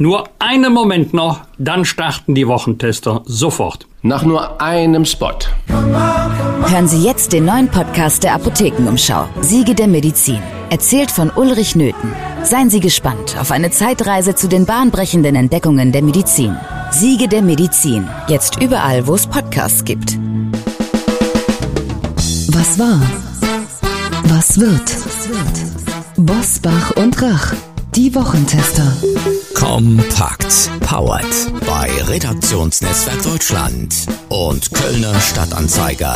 Nur einen Moment noch, dann starten die Wochentester sofort. Nach nur einem Spot. Hören Sie jetzt den neuen Podcast der Apothekenumschau. Siege der Medizin. Erzählt von Ulrich Nöthen. Seien Sie gespannt auf eine Zeitreise zu den bahnbrechenden Entdeckungen der Medizin. Siege der Medizin. Jetzt überall, wo es Podcasts gibt. Was war? Was wird? Bosbach und Rach. Die Wochentester. Kompakt. Powered bei Redaktionsnetzwerk Deutschland und Kölner Stadtanzeiger.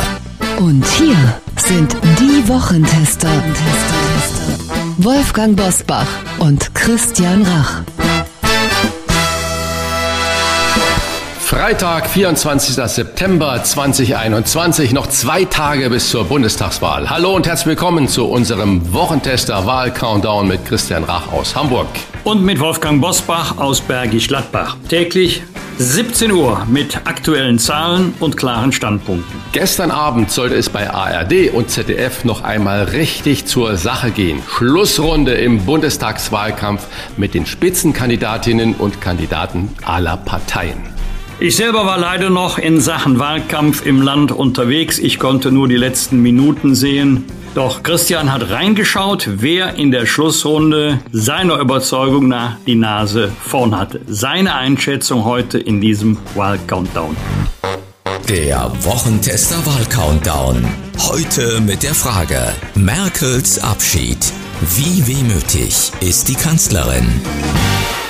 Und hier sind die Wochentester. Wolfgang Bosbach und Christian Rach. Freitag, 24. September 2021, noch zwei Tage bis zur Bundestagswahl. Hallo und herzlich willkommen zu unserem Wochentester Wahl-Countdown mit Christian Rach aus Hamburg. Und mit Wolfgang Bosbach aus Bergisch Gladbach. Täglich 17 Uhr mit aktuellen Zahlen und klaren Standpunkten. Gestern Abend sollte es bei ARD und ZDF noch einmal richtig zur Sache gehen. Schlussrunde im Bundestagswahlkampf mit den Spitzenkandidatinnen und Kandidaten aller Parteien. Ich selber war leider noch in Sachen Wahlkampf im Land unterwegs. Ich konnte nur die letzten Minuten sehen. Doch Christian hat reingeschaut, wer in der Schlussrunde seiner Überzeugung nach die Nase vorn hatte. Seine Einschätzung heute in diesem Wahlcountdown. Der Wochentester Wahlcountdown. Heute mit der Frage Merkels Abschied. Wie wehmütig ist die Kanzlerin?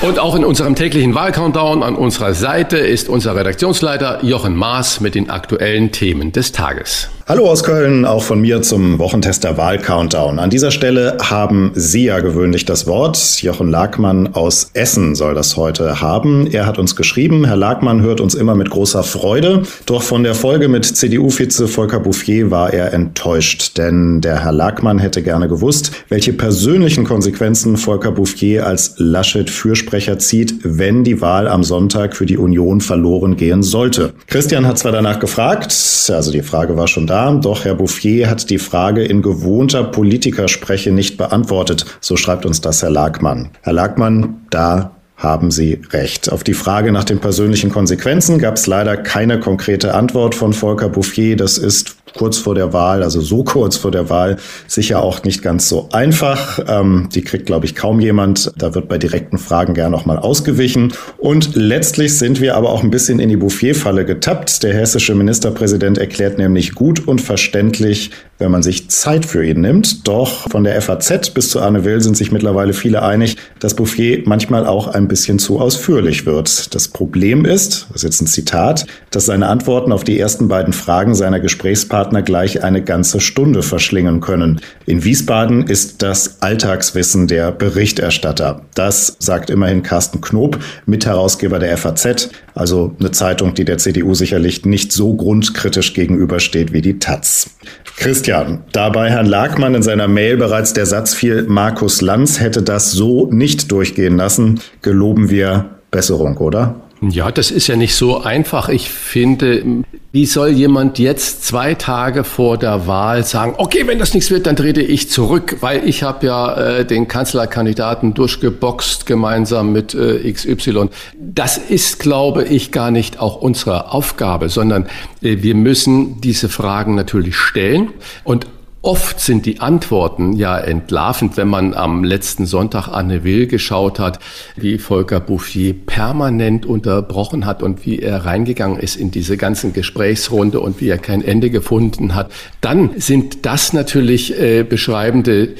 Und auch in unserem täglichen Wahlcountdown an unserer Seite ist unser Redaktionsleiter Jochen Maas mit den aktuellen Themen des Tages. Hallo aus Köln, auch von mir zum Wochentester Wahlcountdown. An dieser Stelle haben Sie ja gewöhnlich das Wort. Jochen Lagmann aus Essen soll das heute haben. Er hat uns geschrieben, Herr Lagmann hört uns immer mit großer Freude. Doch von der Folge mit CDU-Vize Volker Bouffier war er enttäuscht, denn der Herr Lagmann hätte gerne gewusst, welche persönlichen Konsequenzen Volker Bouffier als Laschet-Fürsprecher zieht, wenn die Wahl am Sonntag für die Union verloren gehen sollte. Christian hat zwar danach gefragt, also die Frage war schon da, da, doch Herr Bouffier hat die Frage in gewohnter Politikerspreche nicht beantwortet. So schreibt uns das Herr Lagmann. Herr Lagmann, da haben Sie recht. Auf die Frage nach den persönlichen Konsequenzen gab es leider keine konkrete Antwort von Volker Bouffier. Das ist kurz vor der Wahl, also so kurz vor der Wahl, sicher auch nicht ganz so einfach. Ähm, die kriegt, glaube ich, kaum jemand. Da wird bei direkten Fragen gern noch mal ausgewichen. Und letztlich sind wir aber auch ein bisschen in die Bouffier-Falle getappt. Der hessische Ministerpräsident erklärt nämlich gut und verständlich, wenn man sich Zeit für ihn nimmt. Doch von der FAZ bis zu Arne Will sind sich mittlerweile viele einig, dass Bouffier manchmal auch ein bisschen zu ausführlich wird. Das Problem ist, das ist jetzt ein Zitat, dass seine Antworten auf die ersten beiden Fragen seiner Gesprächspartner Gesprächspartner gleich eine ganze Stunde verschlingen können. In Wiesbaden ist das Alltagswissen der Berichterstatter. Das sagt immerhin Carsten Knob, Mitherausgeber der FAZ, also eine Zeitung, die der CDU sicherlich nicht so grundkritisch gegenübersteht wie die Taz. Christian, da bei Herrn Lagmann in seiner Mail bereits der Satz fiel, Markus Lanz hätte das so nicht durchgehen lassen, geloben wir Besserung, oder? Ja, das ist ja nicht so einfach. Ich finde, wie soll jemand jetzt zwei Tage vor der Wahl sagen, okay, wenn das nichts wird, dann trete ich zurück, weil ich habe ja äh, den Kanzlerkandidaten durchgeboxt gemeinsam mit äh, XY. Das ist, glaube ich, gar nicht auch unsere Aufgabe, sondern äh, wir müssen diese Fragen natürlich stellen und Oft sind die Antworten ja entlarvend, wenn man am letzten Sonntag Anne Will geschaut hat, wie Volker Bouffier permanent unterbrochen hat und wie er reingegangen ist in diese ganzen Gesprächsrunde und wie er kein Ende gefunden hat. Dann sind das natürlich äh, beschreibende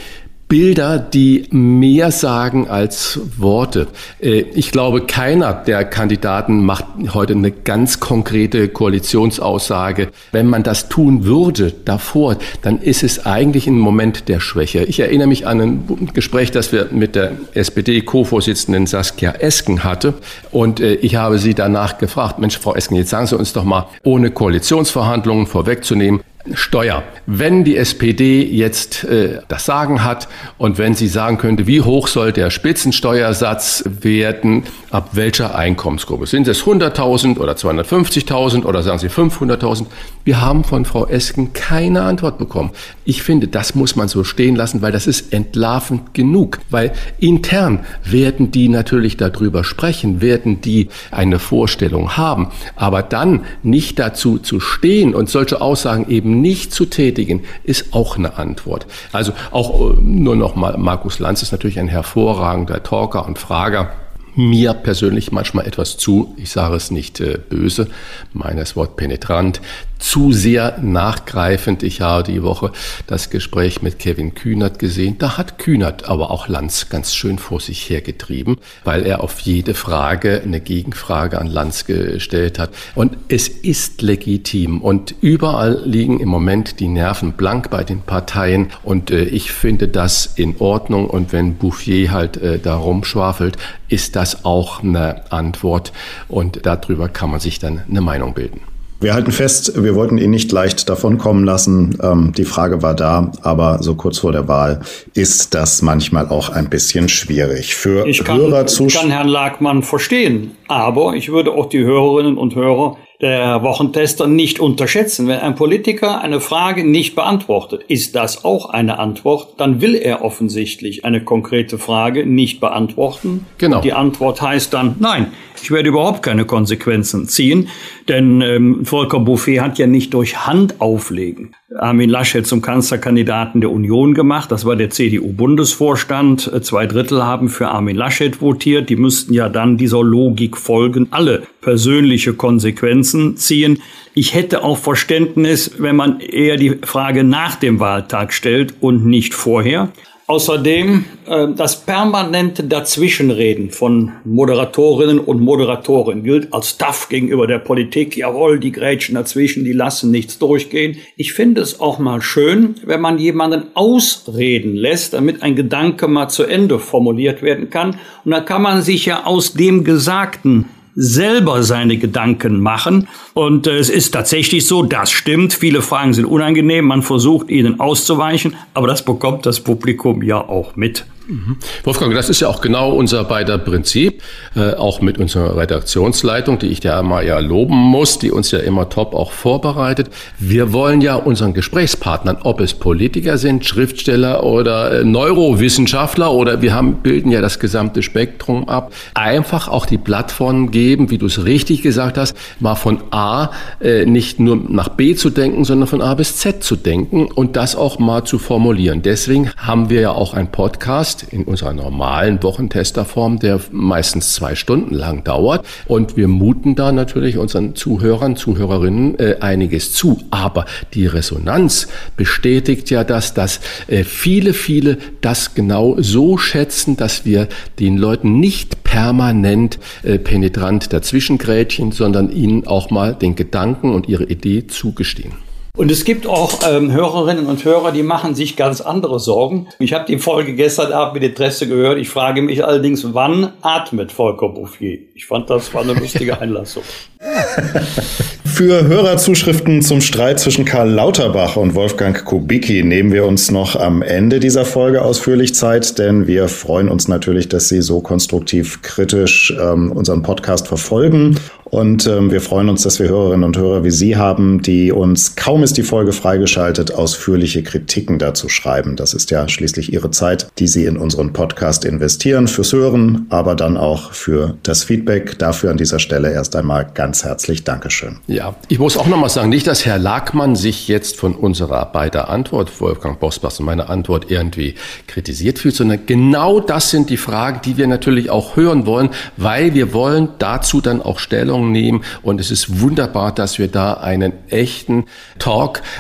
Bilder, die mehr sagen als Worte. Äh, ich glaube, keiner der Kandidaten macht heute eine ganz konkrete Koalitionsaussage. Wenn man das tun würde davor, dann ist es eigentlich ein Moment der Schwäche. Ich erinnere mich an ein Gespräch, das wir mit der SPD-Co-Vorsitzenden Saskia Esken hatte. Und äh, ich habe sie danach gefragt, Mensch, Frau Esken, jetzt sagen Sie uns doch mal, ohne Koalitionsverhandlungen vorwegzunehmen, Steuer. Wenn die SPD jetzt äh, das Sagen hat und wenn sie sagen könnte, wie hoch soll der Spitzensteuersatz werden, ab welcher Einkommensgruppe? Sind es 100.000 oder 250.000 oder sagen Sie 500.000? Wir haben von Frau Esken keine Antwort bekommen. Ich finde, das muss man so stehen lassen, weil das ist entlarvend genug. Weil intern werden die natürlich darüber sprechen, werden die eine Vorstellung haben. Aber dann nicht dazu zu stehen und solche Aussagen eben nicht zu tätigen, ist auch eine Antwort. Also auch äh, nur noch mal, Markus Lanz ist natürlich ein hervorragender Talker und Frager mir persönlich manchmal etwas zu, ich sage es nicht äh, böse, meines Wort penetrant, zu sehr nachgreifend. Ich habe die Woche das Gespräch mit Kevin Kühnert gesehen. Da hat Kühnert aber auch Lanz ganz schön vor sich hergetrieben, weil er auf jede Frage eine Gegenfrage an Lanz gestellt hat. Und es ist legitim und überall liegen im Moment die Nerven blank bei den Parteien und äh, ich finde das in Ordnung und wenn Bouffier halt äh, da rumschwafelt, ist das auch eine Antwort und darüber kann man sich dann eine Meinung bilden. Wir halten fest, wir wollten ihn nicht leicht davonkommen lassen. Ähm, die Frage war da, aber so kurz vor der Wahl ist das manchmal auch ein bisschen schwierig. Für ich kann, Hörer Ich kann Herrn Lagmann verstehen, aber ich würde auch die Hörerinnen und Hörer der Wochentester nicht unterschätzen. Wenn ein Politiker eine Frage nicht beantwortet, ist das auch eine Antwort, dann will er offensichtlich eine konkrete Frage nicht beantworten. Genau. Die Antwort heißt dann, nein, ich werde überhaupt keine Konsequenzen ziehen, denn ähm, Volker Bouffier hat ja nicht durch Hand auflegen Armin Laschet zum Kanzlerkandidaten der Union gemacht. Das war der CDU-Bundesvorstand. Zwei Drittel haben für Armin Laschet votiert. Die müssten ja dann dieser Logik folgen, alle persönliche Konsequenzen ziehen. Ich hätte auch Verständnis, wenn man eher die Frage nach dem Wahltag stellt und nicht vorher. Außerdem äh, das permanente Dazwischenreden von Moderatorinnen und Moderatoren gilt als tough gegenüber der Politik. Jawohl, die grätschen dazwischen, die lassen nichts durchgehen. Ich finde es auch mal schön, wenn man jemanden ausreden lässt, damit ein Gedanke mal zu Ende formuliert werden kann. Und da kann man sich ja aus dem Gesagten selber seine Gedanken machen. Und äh, es ist tatsächlich so, das stimmt. Viele Fragen sind unangenehm. Man versucht ihnen auszuweichen, aber das bekommt das Publikum ja auch mit. Mhm. Wolfgang, das ist ja auch genau unser beider Prinzip, äh, auch mit unserer Redaktionsleitung, die ich ja mal ja loben muss, die uns ja immer top auch vorbereitet. Wir wollen ja unseren Gesprächspartnern, ob es Politiker sind, Schriftsteller oder äh, Neurowissenschaftler oder wir haben, bilden ja das gesamte Spektrum ab, einfach auch die Plattform geben, wie du es richtig gesagt hast, mal von A äh, nicht nur nach B zu denken, sondern von A bis Z zu denken und das auch mal zu formulieren. Deswegen haben wir ja auch einen Podcast, Podcast in unserer normalen Wochentesterform, der meistens zwei Stunden lang dauert. Und wir muten da natürlich unseren Zuhörern, Zuhörerinnen äh, einiges zu. Aber die Resonanz bestätigt ja das, dass äh, viele, viele das genau so schätzen, dass wir den Leuten nicht permanent äh, penetrant dazwischengrätchen, sondern ihnen auch mal den Gedanken und ihre Idee zugestehen. Und es gibt auch ähm, Hörerinnen und Hörer, die machen sich ganz andere Sorgen. Ich habe die Folge gestern Abend mit Interesse gehört. Ich frage mich allerdings, wann atmet Volker Bouffier? Ich fand, das war eine lustige Einlassung. Für Hörerzuschriften zum Streit zwischen Karl Lauterbach und Wolfgang Kubicki nehmen wir uns noch am Ende dieser Folge ausführlich Zeit, denn wir freuen uns natürlich, dass Sie so konstruktiv kritisch ähm, unseren Podcast verfolgen und ähm, wir freuen uns, dass wir Hörerinnen und Hörer wie Sie haben, die uns, kaum ist die Folge freigeschaltet, ausführliche Kritiken dazu schreiben. Das ist ja schließlich Ihre Zeit, die Sie in unseren Podcast investieren, fürs Hören, aber dann auch für das Feedback. Dafür an dieser Stelle erst einmal ganz herzlich Dankeschön. Ja, ich muss auch nochmal sagen, nicht, dass Herr Lagmann sich jetzt von unserer beider Antwort, Wolfgang Bosbach und meine Antwort irgendwie kritisiert fühlt, sondern genau das sind die Fragen, die wir natürlich auch hören wollen, weil wir wollen dazu dann auch Stellung nehmen. Und es ist wunderbar, dass wir da einen echten Talk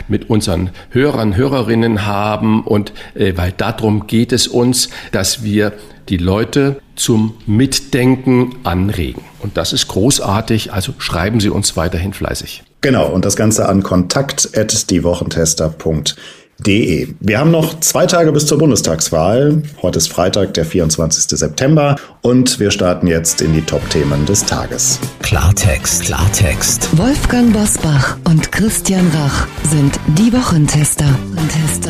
mit unseren Hörern, Hörerinnen haben. Und äh, weil darum geht es uns, dass wir die Leute zum Mitdenken anregen. Und das ist großartig. Also schreiben Sie uns weiterhin fleißig. Genau. Und das Ganze an kontakt.diewochentester.de De. Wir haben noch zwei Tage bis zur Bundestagswahl. Heute ist Freitag, der 24. September und wir starten jetzt in die Top-Themen des Tages. Klartext, Klartext. Wolfgang Bosbach und Christian Rach sind die Wochentester. Tester.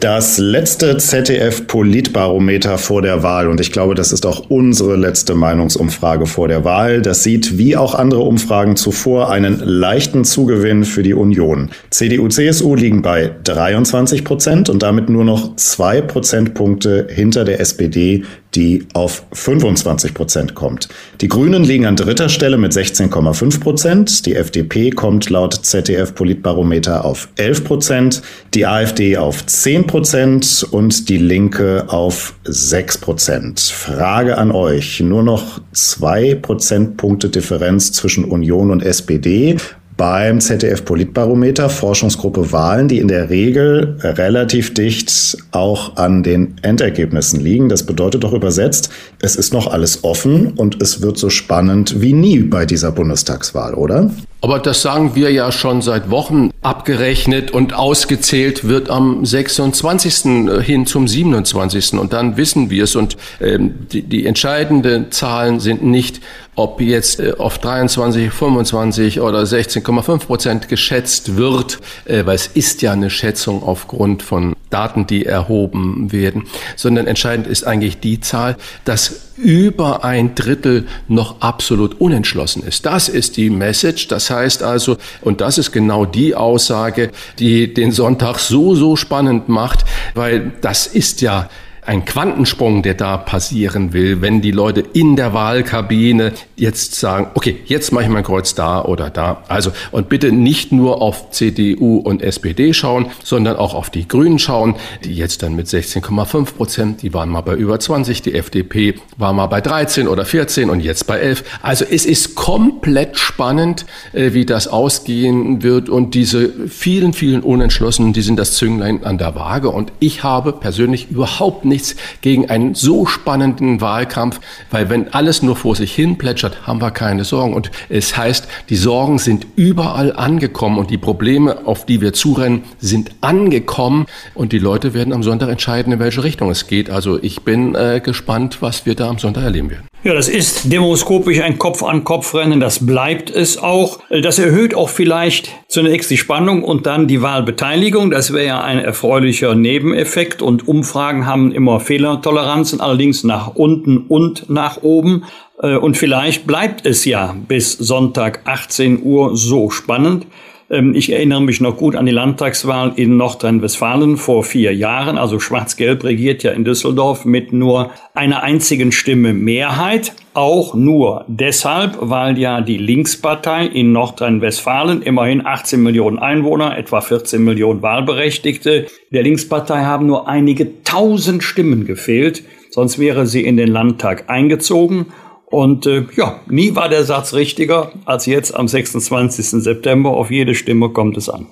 Das letzte ZDF-Politbarometer vor der Wahl, und ich glaube, das ist auch unsere letzte Meinungsumfrage vor der Wahl, das sieht wie auch andere Umfragen zuvor einen leichten Zugewinn für die Union. CDU, CSU liegen bei 23 Prozent und damit nur noch zwei Prozentpunkte hinter der SPD, die auf 25 Prozent kommt. Die Grünen liegen an dritter Stelle mit 16,5 Prozent. Die FDP kommt laut ZDF-Politbarometer auf 11 Prozent, die AfD auf 10 Prozent und die Linke auf 6 Prozent. Frage an euch. Nur noch zwei Prozentpunkte Differenz zwischen Union und SPD beim ZDF-Politbarometer, Forschungsgruppe Wahlen, die in der Regel relativ dicht auch an den Endergebnissen liegen. Das bedeutet doch übersetzt, es ist noch alles offen und es wird so spannend wie nie bei dieser Bundestagswahl, oder? Aber das sagen wir ja schon seit Wochen. Abgerechnet und ausgezählt wird am 26. hin zum 27. Und dann wissen wir es. Und ähm, die, die entscheidenden Zahlen sind nicht, ob jetzt äh, auf 23, 25 oder 16,5 Prozent geschätzt wird, äh, weil es ist ja eine Schätzung aufgrund von Daten, die erhoben werden, sondern entscheidend ist eigentlich die Zahl, dass über ein Drittel noch absolut unentschlossen ist. Das ist die Message. Das heißt also, und das ist genau die Aussage, die den Sonntag so, so spannend macht, weil das ist ja ein Quantensprung, der da passieren will, wenn die Leute in der Wahlkabine jetzt sagen, okay, jetzt mache ich mein Kreuz da oder da. Also, und bitte nicht nur auf CDU und SPD schauen, sondern auch auf die Grünen schauen, die jetzt dann mit 16,5 Prozent, die waren mal bei über 20, die FDP war mal bei 13 oder 14 und jetzt bei 11. Also es ist komplett spannend, äh, wie das ausgehen wird und diese vielen, vielen Unentschlossenen, die sind das Zünglein an der Waage und ich habe persönlich überhaupt nicht nichts gegen einen so spannenden Wahlkampf, weil wenn alles nur vor sich hin plätschert, haben wir keine Sorgen. Und es heißt, die Sorgen sind überall angekommen und die Probleme, auf die wir zurennen, sind angekommen und die Leute werden am Sonntag entscheiden, in welche Richtung es geht. Also ich bin äh, gespannt, was wir da am Sonntag erleben werden. Ja, das ist demoskopisch ein Kopf-an-Kopf-Rennen, das bleibt es auch. Das erhöht auch vielleicht zunächst die Spannung und dann die Wahlbeteiligung. Das wäre ja ein erfreulicher Nebeneffekt und Umfragen haben immer Fehlertoleranzen, allerdings nach unten und nach oben. Äh, und vielleicht bleibt es ja bis Sonntag 18 Uhr so spannend. Ähm, ich erinnere mich noch gut an die Landtagswahl in Nordrhein-Westfalen vor vier Jahren. Also Schwarz-Gelb regiert ja in Düsseldorf mit nur einer einzigen Stimme Mehrheit. Auch nur deshalb, weil ja die Linkspartei in Nordrhein-Westfalen immerhin 18 Millionen Einwohner, etwa 14 Millionen Wahlberechtigte. Der Linkspartei haben nur einige tausend Stimmen gefehlt. Sonst wäre sie in den Landtag eingezogen. Und äh, ja, nie war der Satz richtiger als jetzt am 26. September. Auf jede Stimme kommt es an.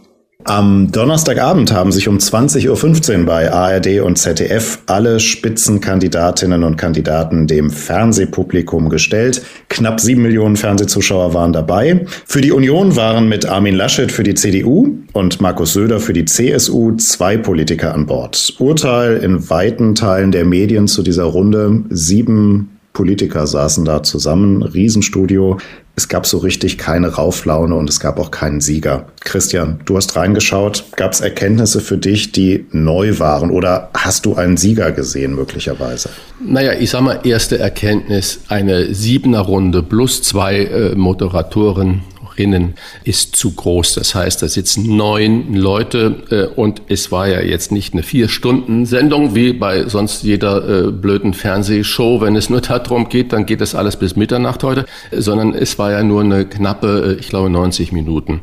Am Donnerstagabend haben sich um 20.15 Uhr bei ARD und ZDF alle Spitzenkandidatinnen und Kandidaten dem Fernsehpublikum gestellt. Knapp sieben Millionen Fernsehzuschauer waren dabei. Für die Union waren mit Armin Laschet für die CDU und Markus Söder für die CSU zwei Politiker an Bord. Urteil in weiten Teilen der Medien zu dieser Runde. Sieben Politiker saßen da zusammen, Riesenstudio. Es gab so richtig keine Rauflaune und es gab auch keinen Sieger. Christian, du hast reingeschaut. Gab es Erkenntnisse für dich, die neu waren oder hast du einen Sieger gesehen möglicherweise? Naja, ich sag mal, erste Erkenntnis, eine Siebener Runde plus zwei äh, Moderatoren Rinnen ist zu groß. Das heißt, da sitzen neun Leute äh, und es war ja jetzt nicht eine Vier-Stunden-Sendung wie bei sonst jeder äh, blöden Fernsehshow. Wenn es nur darum geht, dann geht das alles bis Mitternacht heute, sondern es war ja nur eine knappe, äh, ich glaube, 90 Minuten.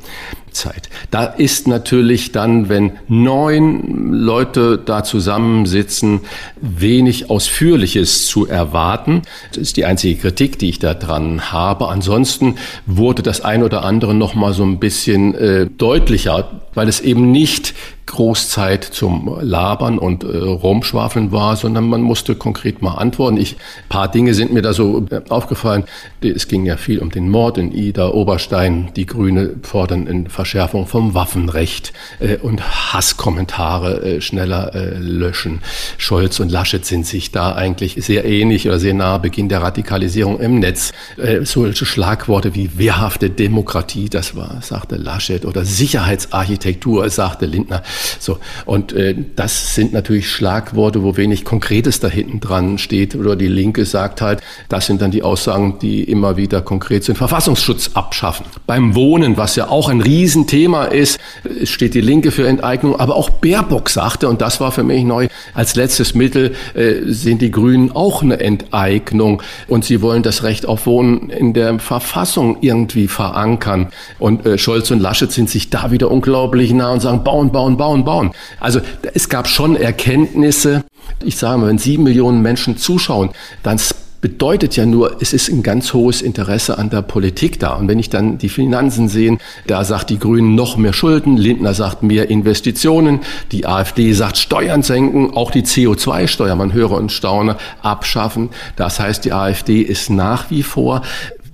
Zeit. Da ist natürlich dann, wenn neun Leute da zusammensitzen, wenig Ausführliches zu erwarten. Das ist die einzige Kritik, die ich da dran habe. Ansonsten wurde das ein oder andere noch mal so ein bisschen äh, deutlicher, weil es eben nicht Großzeit zum Labern und äh, Rumschwafeln war, sondern man musste konkret mal antworten. Ich, paar Dinge sind mir da so äh, aufgefallen. Es ging ja viel um den Mord in Ida Oberstein. Die Grüne fordern in Verschärfung vom Waffenrecht äh, und Hasskommentare äh, schneller äh, löschen. Scholz und Laschet sind sich da eigentlich sehr ähnlich oder sehr nah. Beginn der Radikalisierung im Netz. Äh, solche Schlagworte wie wehrhafte Demokratie, das war, sagte Laschet, oder Sicherheitsarchitektur, sagte Lindner. So. Und äh, das sind natürlich Schlagworte, wo wenig Konkretes da hinten dran steht. Oder die Linke sagt halt, das sind dann die Aussagen, die immer wieder konkret sind. Verfassungsschutz abschaffen. Beim Wohnen, was ja auch ein Riesenthema ist, steht die Linke für Enteignung. Aber auch Baerbock sagte, und das war für mich neu, als letztes Mittel äh, sind die Grünen auch eine Enteignung. Und sie wollen das Recht auf Wohnen in der Verfassung irgendwie verankern. Und äh, Scholz und Laschet sind sich da wieder unglaublich nah und sagen, bauen, bauen, bauen bauen, bauen. Also es gab schon Erkenntnisse. Ich sage mal, wenn sieben Millionen Menschen zuschauen, dann bedeutet ja nur, es ist ein ganz hohes Interesse an der Politik da. Und wenn ich dann die Finanzen sehe, da sagt die Grünen noch mehr Schulden, Lindner sagt mehr Investitionen, die AfD sagt Steuern senken, auch die CO2-Steuer, man höre und staune, abschaffen. Das heißt, die AfD ist nach wie vor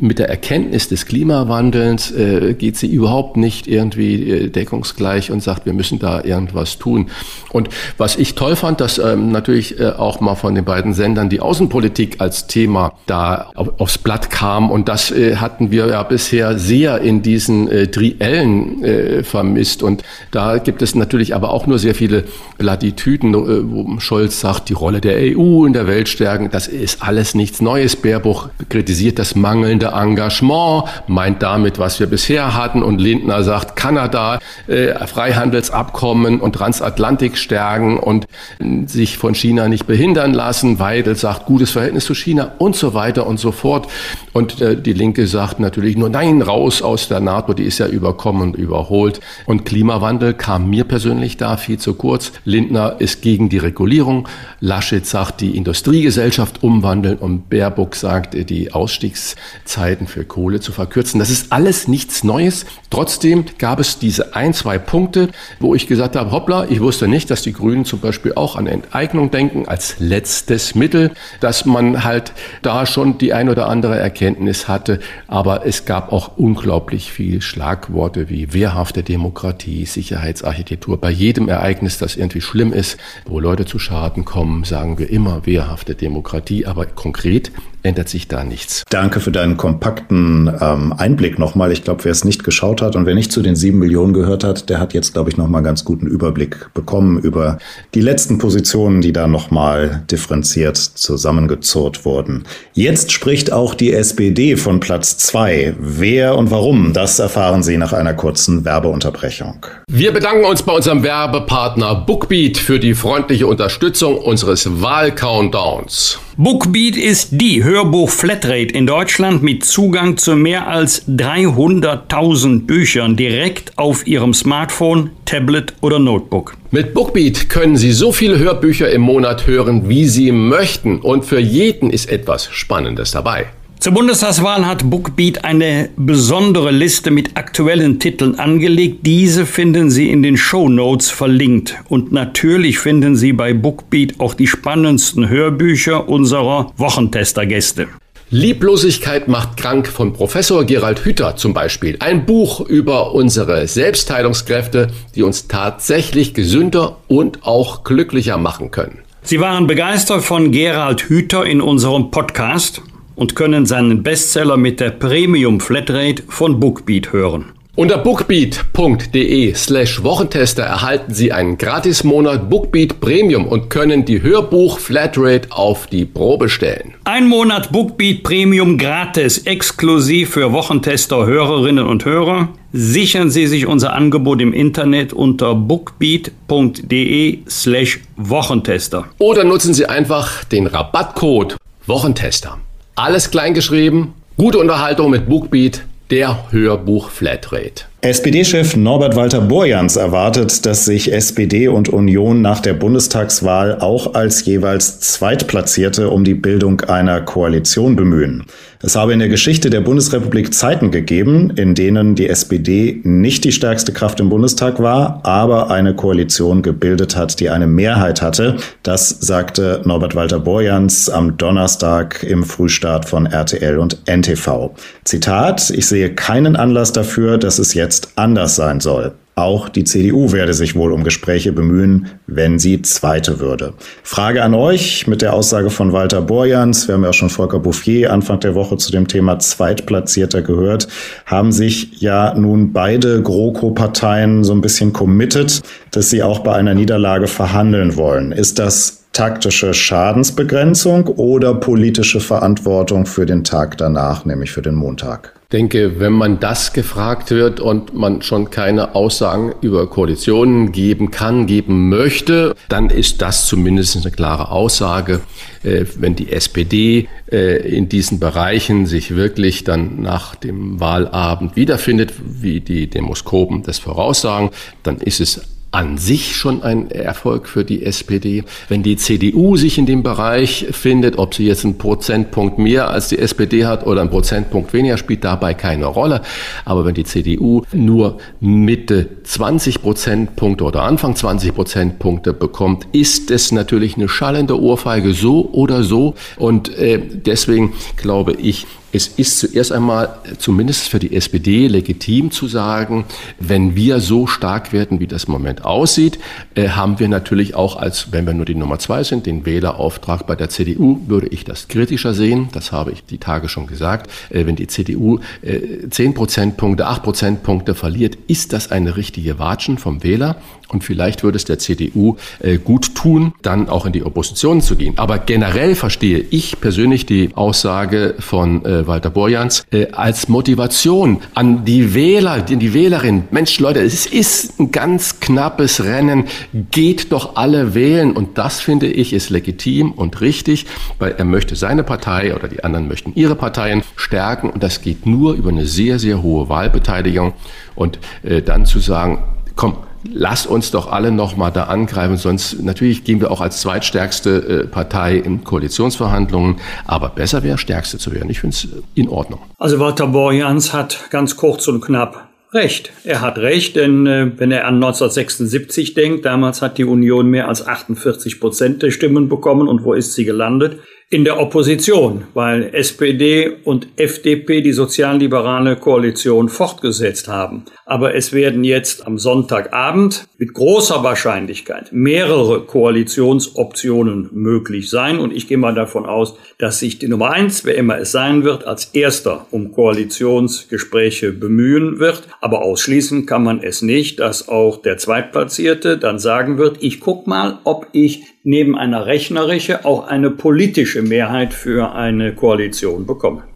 mit der Erkenntnis des Klimawandels äh, geht sie überhaupt nicht irgendwie äh, deckungsgleich und sagt, wir müssen da irgendwas tun. Und was ich toll fand, dass ähm, natürlich äh, auch mal von den beiden Sendern die Außenpolitik als Thema da auf, aufs Blatt kam. Und das äh, hatten wir ja bisher sehr in diesen äh, Triellen äh, vermisst. Und da gibt es natürlich aber auch nur sehr viele Plattitüden, wo Scholz sagt, die Rolle der EU in der Welt stärken. Das ist alles nichts Neues. Baerbuch kritisiert das mangelnde Engagement, meint damit, was wir bisher hatten. Und Lindner sagt, Kanada, äh, Freihandelsabkommen und Transatlantik stärken und äh, sich von China nicht behindern lassen. Weidel sagt, gutes Verhältnis zu China und so weiter und so fort. Und äh, die Linke sagt natürlich nur, nein, raus aus der NATO, die ist ja überkommen und überholt. Und Klimawandel kam mir persönlich da viel zu kurz. Lindner ist gegen die Regulierung. Laschet sagt, die Industriegesellschaft umwandeln und Baerbock sagt, die Ausstiegszeit Zeiten für Kohle zu verkürzen. Das ist alles nichts Neues. Trotzdem gab es diese ein, zwei Punkte, wo ich gesagt habe, hoppla, ich wusste nicht, dass die Grünen zum Beispiel auch an Enteignung denken als letztes Mittel, dass man halt da schon die ein oder andere Erkenntnis hatte. Aber es gab auch unglaublich viel Schlagworte wie wehrhafte Demokratie, Sicherheitsarchitektur. Bei jedem Ereignis, das irgendwie schlimm ist, wo Leute zu Schaden kommen, sagen wir immer wehrhafte Demokratie. Aber konkret ändert sich da nichts. Danke für deinen kompakten ähm, Einblick nochmal. Ich glaube, wer es nicht geschaut hat und wer nicht zu den sieben Millionen gehört hat, der hat jetzt, glaube ich, nochmal einen ganz guten Überblick bekommen über die letzten Positionen, die da nochmal differenziert zusammengezurrt wurden. Jetzt spricht auch die SPD von Platz zwei. Wer und warum, das erfahren Sie nach einer kurzen Werbeunterbrechung. Wir bedanken uns bei unserem Werbepartner Bookbeat für die freundliche Unterstützung unseres Wahl-Countdowns. Bookbeat ist die Hörbuch-Flatrate in Deutschland mit Zugang zu mehr als 300.000 Büchern direkt auf Ihrem Smartphone, Tablet oder Notebook. Mit Bookbeat können Sie so viele Hörbücher im Monat hören, wie Sie möchten und für jeden ist etwas Spannendes dabei. Zur Bundestagswahl hat Bookbeat eine besondere Liste mit aktuellen Titeln angelegt. Diese finden Sie in den Show Notes verlinkt. Und natürlich finden Sie bei Bookbeat auch die spannendsten Hörbücher unserer Wochentester-Gäste. Lieblosigkeit macht krank von Professor Gerald Hüther zum Beispiel. Ein Buch über unsere Selbstheilungskräfte, die uns tatsächlich gesünder und auch glücklicher machen können. Sie waren begeistert von Gerald Hüther in unserem Podcast und können seinen Bestseller mit der Premium Flatrate von Bookbeat hören. Unter bookbeat.de slash Wochentester erhalten Sie einen Gratismonat Bookbeat Premium und können die Hörbuch Flatrate auf die Probe stellen. Ein Monat Bookbeat Premium gratis, exklusiv für Wochentester Hörerinnen und Hörer. Sichern Sie sich unser Angebot im Internet unter bookbeat.de slash Wochentester. Oder nutzen Sie einfach den Rabattcode Wochentester. Alles kleingeschrieben, gute Unterhaltung mit Bookbeat, der Hörbuch Flatrate. SPD-Chef Norbert Walter Borjans erwartet, dass sich SPD und Union nach der Bundestagswahl auch als jeweils Zweitplatzierte um die Bildung einer Koalition bemühen. Es habe in der Geschichte der Bundesrepublik Zeiten gegeben, in denen die SPD nicht die stärkste Kraft im Bundestag war, aber eine Koalition gebildet hat, die eine Mehrheit hatte. Das sagte Norbert Walter Borjans am Donnerstag im Frühstart von RTL und NTV. Zitat, ich sehe keinen Anlass dafür, dass es jetzt anders sein soll. Auch die CDU werde sich wohl um Gespräche bemühen, wenn sie Zweite würde. Frage an euch mit der Aussage von Walter Borjans. Wir haben ja schon Volker Bouffier Anfang der Woche zu dem Thema Zweitplatzierter gehört. Haben sich ja nun beide GroKo-Parteien so ein bisschen committed, dass sie auch bei einer Niederlage verhandeln wollen. Ist das taktische Schadensbegrenzung oder politische Verantwortung für den Tag danach, nämlich für den Montag? Denke, wenn man das gefragt wird und man schon keine Aussagen über Koalitionen geben kann, geben möchte, dann ist das zumindest eine klare Aussage. Äh, wenn die SPD äh, in diesen Bereichen sich wirklich dann nach dem Wahlabend wiederfindet, wie die Demoskopen das voraussagen, dann ist es an sich schon ein Erfolg für die SPD. Wenn die CDU sich in dem Bereich findet, ob sie jetzt einen Prozentpunkt mehr als die SPD hat oder einen Prozentpunkt weniger, spielt dabei keine Rolle. Aber wenn die CDU nur Mitte 20 Prozentpunkte oder Anfang 20 Prozentpunkte bekommt, ist es natürlich eine schallende Ohrfeige so oder so. Und äh, deswegen glaube ich, es ist zuerst einmal zumindest für die SPD legitim zu sagen, wenn wir so stark werden, wie das im Moment aussieht, äh, haben wir natürlich auch als, wenn wir nur die Nummer zwei sind, den Wählerauftrag bei der CDU, würde ich das kritischer sehen. Das habe ich die Tage schon gesagt. Äh, wenn die CDU äh, 10 Prozentpunkte, 8 Prozentpunkte verliert, ist das eine richtige Watschen vom Wähler. Und vielleicht würde es der CDU äh, gut tun, dann auch in die Opposition zu gehen. Aber generell verstehe ich persönlich die Aussage von äh, Walter Borjans äh, als Motivation an die Wähler, die, die Wählerin. Mensch, Leute, es ist ein ganz knappes Rennen. Geht doch alle wählen. Und das finde ich ist legitim und richtig, weil er möchte seine Partei oder die anderen möchten ihre Parteien stärken. Und das geht nur über eine sehr, sehr hohe Wahlbeteiligung. Und äh, dann zu sagen, komm, lasst uns doch alle noch mal da angreifen, sonst natürlich gehen wir auch als zweitstärkste äh, Partei in Koalitionsverhandlungen, aber besser wäre, stärkste zu werden. Ich finde es in Ordnung. Also Walter Borjans hat ganz kurz und knapp recht. Er hat recht, denn äh, wenn er an 1976 denkt, damals hat die Union mehr als 48 Prozent der Stimmen bekommen und wo ist sie gelandet? In der Opposition, weil SPD und FDP die sozialliberale Koalition fortgesetzt haben. Aber es werden jetzt am Sonntagabend mit großer Wahrscheinlichkeit mehrere Koalitionsoptionen möglich sein. Und ich gehe mal davon aus, dass sich die Nummer eins, wer immer es sein wird, als erster um Koalitionsgespräche bemühen wird. Aber ausschließen kann man es nicht, dass auch der Zweitplatzierte dann sagen wird, ich guck mal, ob ich neben einer rechnerischen auch eine politische Mehrheit für eine Koalition bekomme.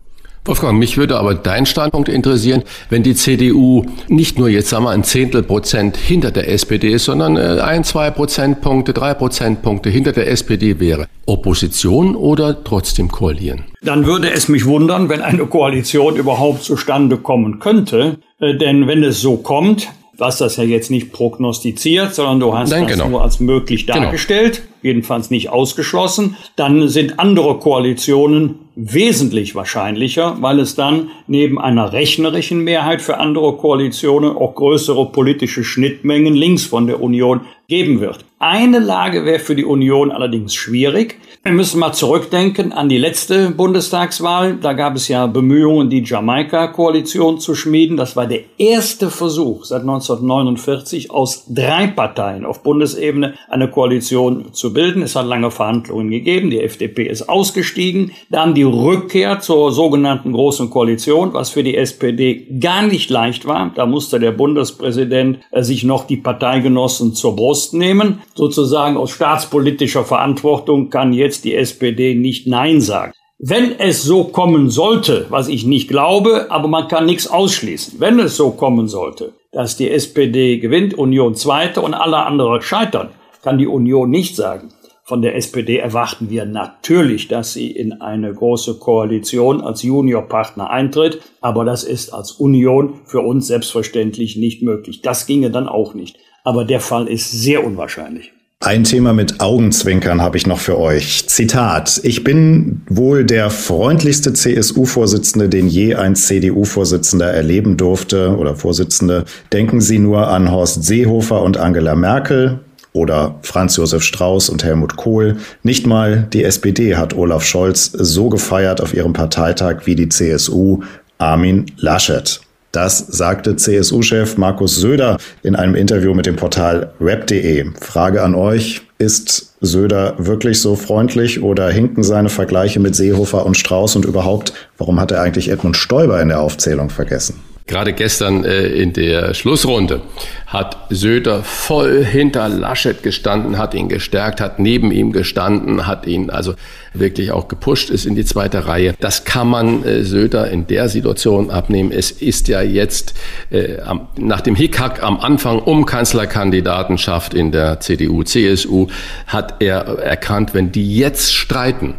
Wolfgang, mich würde aber dein Standpunkt interessieren, wenn die CDU nicht nur jetzt sagen wir ein Zehntel Prozent hinter der SPD ist, sondern äh, ein, zwei Prozentpunkte, drei Prozentpunkte hinter der SPD wäre. Opposition oder trotzdem koalieren? Dann würde es mich wundern, wenn eine Koalition überhaupt zustande kommen könnte. Äh, denn wenn es so kommt, Du hast das ja jetzt nicht prognostiziert, sondern du hast Nein, das genau. nur als möglich genau. dargestellt, genau. Jedenfalls nicht ausgeschlossen. Dann sind andere Koalitionen wesentlich wahrscheinlicher, weil es dann neben einer rechnerischen Mehrheit für andere Koalitionen auch größere politische Schnittmengen links von der Union geben wird. Eine Lage wäre für die Union allerdings schwierig. Wir müssen mal zurückdenken an die letzte Bundestagswahl. Da gab es ja Bemühungen, die Jamaika-Koalition zu schmieden. Das war der erste Versuch seit 1949 aus drei Parteien auf Bundesebene eine Koalition zu bilden. Es hat lange Verhandlungen gegeben. Die FDP ist ausgestiegen. Dann die Rückkehr zur sogenannten Großen Koalition, was für die SPD gar nicht leicht war. Da musste der Bundespräsident äh, sich noch die Parteigenossen zur Brust nehmen sozusagen aus staatspolitischer Verantwortung kann jetzt die SPD nicht Nein sagen. Wenn es so kommen sollte, was ich nicht glaube, aber man kann nichts ausschließen, wenn es so kommen sollte, dass die SPD gewinnt, Union zweite und alle anderen scheitern, kann die Union nicht sagen. Von der SPD erwarten wir natürlich, dass sie in eine große Koalition als Juniorpartner eintritt, aber das ist als Union für uns selbstverständlich nicht möglich. Das ginge dann auch nicht aber der Fall ist sehr unwahrscheinlich. Ein Thema mit Augenzwinkern habe ich noch für euch. Zitat. Ich bin wohl der freundlichste CSU-Vorsitzende, den je ein CDU-Vorsitzender erleben durfte oder Vorsitzende. Denken Sie nur an Horst Seehofer und Angela Merkel oder Franz Josef Strauß und Helmut Kohl. Nicht mal die SPD hat Olaf Scholz so gefeiert auf ihrem Parteitag wie die CSU Armin Laschet. Das sagte CSU-Chef Markus Söder in einem Interview mit dem Portal web.de. Frage an euch, ist Söder wirklich so freundlich oder hinken seine Vergleiche mit Seehofer und Strauß und überhaupt, warum hat er eigentlich Edmund Stoiber in der Aufzählung vergessen? Gerade gestern äh, in der Schlussrunde hat Söder voll hinter Laschet gestanden, hat ihn gestärkt, hat neben ihm gestanden, hat ihn also wirklich auch gepusht, ist in die zweite Reihe. Das kann man äh, Söder in der Situation abnehmen. Es ist ja jetzt äh, am, nach dem Hickhack am Anfang um Kanzlerkandidatenschaft in der CDU, CSU, hat er erkannt, wenn die jetzt streiten,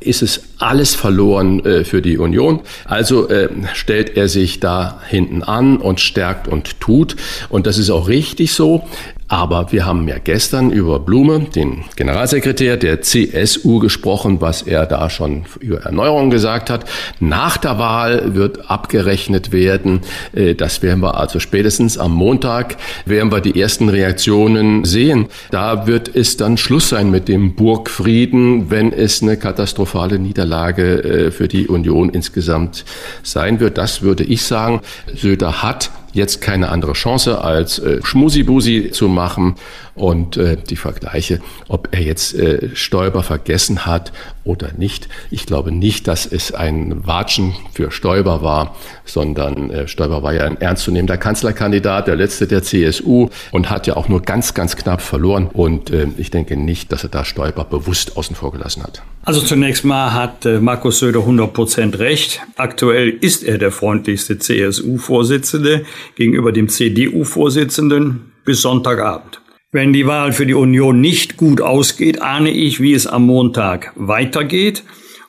ist es alles verloren äh, für die Union. Also äh, stellt er sich da hinten an und stärkt und tut. Und das ist auch richtig so. Aber wir haben ja gestern über Blume, den Generalsekretär der CSU, gesprochen, was er da schon über Erneuerung gesagt hat. Nach der Wahl wird abgerechnet werden. Äh, das werden wir also spätestens am Montag, werden wir die ersten Reaktionen sehen. Da wird es dann Schluss sein mit dem Burgfrieden, wenn es eine katastrophale Niederlage äh, für die Union insgesamt sein wird. Das würde ich sagen. Söder hat jetzt keine andere Chance als äh, Schmusibusi zu machen und äh, die Vergleiche, ob er jetzt äh, Stoiber vergessen hat oder nicht. Ich glaube nicht, dass es ein Watschen für Stoiber war, sondern äh, Stoiber war ja ein ernstzunehmender Kanzlerkandidat, der letzte der CSU und hat ja auch nur ganz, ganz knapp verloren. Und äh, ich denke nicht, dass er da Stoiber bewusst außen vor gelassen hat. Also zunächst mal hat äh, Markus Söder 100 Prozent recht. Aktuell ist er der freundlichste CSU-Vorsitzende gegenüber dem CDU-Vorsitzenden bis Sonntagabend. Wenn die Wahl für die Union nicht gut ausgeht, ahne ich, wie es am Montag weitergeht.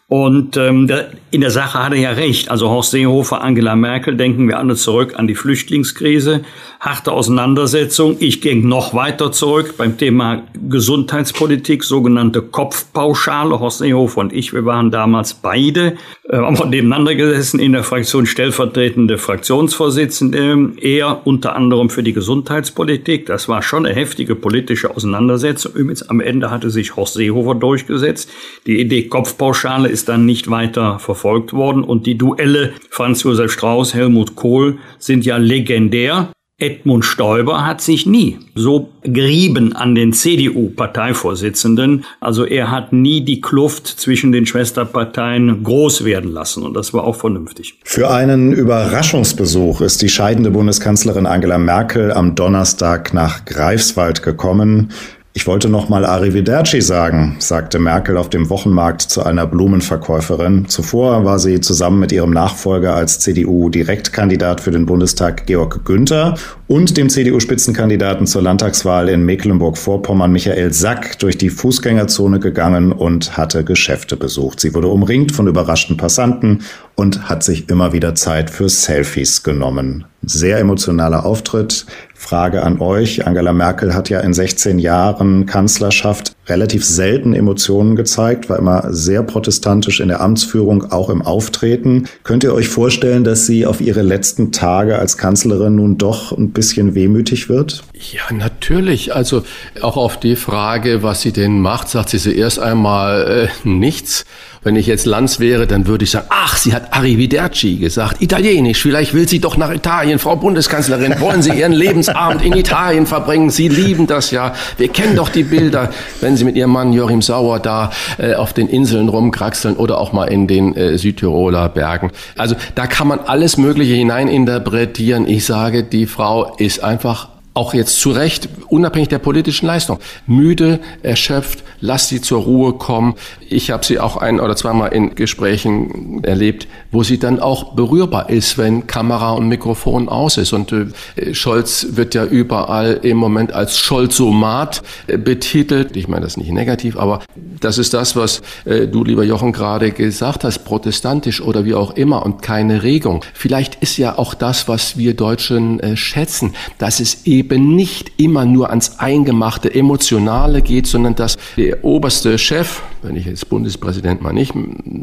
Und ähm, in der Sache hat er ja recht. Also Horst Seehofer, Angela Merkel, denken wir alle zurück an die Flüchtlingskrise, harte Auseinandersetzung. Ich gehe noch weiter zurück beim Thema Gesundheitspolitik, sogenannte Kopfpauschale. Horst Seehofer und ich, wir waren damals beide, äh, haben nebeneinander gesessen in der Fraktion stellvertretende Fraktionsvorsitzende. Er unter anderem für die Gesundheitspolitik. Das war schon eine heftige politische Auseinandersetzung. Übrigens am Ende hatte sich Horst Seehofer durchgesetzt. Die Idee Kopfpauschale ist dann nicht weiter verfolgt worden. Und die Duelle Franz Josef Strauß, Helmut Kohl sind ja legendär. Edmund Stoiber hat sich nie so gerieben an den CDU-Parteivorsitzenden. Also er hat nie die Kluft zwischen den Schwesterparteien groß werden lassen und das war auch vernünftig. Für einen Überraschungsbesuch ist die scheidende Bundeskanzlerin Angela Merkel am Donnerstag nach Greifswald gekommen. Ich wollte noch mal Arrivederci sagen, sagte Merkel auf dem Wochenmarkt zu einer Blumenverkäuferin. Zuvor war sie zusammen mit ihrem Nachfolger als CDU-Direktkandidat für den Bundestag Georg Günther und dem CDU-Spitzenkandidaten zur Landtagswahl in Mecklenburg-Vorpommern Michael Sack durch die Fußgängerzone gegangen und hatte Geschäfte besucht. Sie wurde umringt von überraschten Passanten und hat sich immer wieder Zeit für Selfies genommen. Sehr emotionaler Auftritt. Frage an euch. Angela Merkel hat ja in 16 Jahren Kanzlerschaft relativ selten Emotionen gezeigt, war immer sehr protestantisch in der Amtsführung, auch im Auftreten. Könnt ihr euch vorstellen, dass sie auf ihre letzten Tage als Kanzlerin nun doch ein bisschen wehmütig wird? Ja, natürlich. Also auch auf die Frage, was sie denn macht, sagt sie zuerst einmal äh, nichts. Wenn ich jetzt Lanz wäre, dann würde ich sagen, ach, sie hat Arrivederci gesagt, italienisch, vielleicht will sie doch nach Italien, Frau Bundeskanzlerin, wollen Sie Ihren Lebensabend in Italien verbringen? Sie lieben das ja. Wir kennen doch die Bilder, wenn Sie mit Ihrem Mann Joachim Sauer da äh, auf den Inseln rumkraxeln oder auch mal in den äh, Südtiroler Bergen. Also da kann man alles Mögliche hineininterpretieren. Ich sage, die Frau ist einfach auch jetzt zu Recht, unabhängig der politischen Leistung, müde, erschöpft, lass sie zur Ruhe kommen. Ich habe sie auch ein oder zweimal in Gesprächen erlebt, wo sie dann auch berührbar ist, wenn Kamera und Mikrofon aus ist. Und äh, Scholz wird ja überall im Moment als Scholzomat äh, betitelt. Ich meine das nicht negativ, aber das ist das, was äh, du, lieber Jochen, gerade gesagt hast, protestantisch oder wie auch immer und keine Regung. Vielleicht ist ja auch das, was wir Deutschen äh, schätzen, dass es eben eben nicht immer nur ans Eingemachte Emotionale geht, sondern dass der oberste Chef, wenn ich jetzt Bundespräsident mal nicht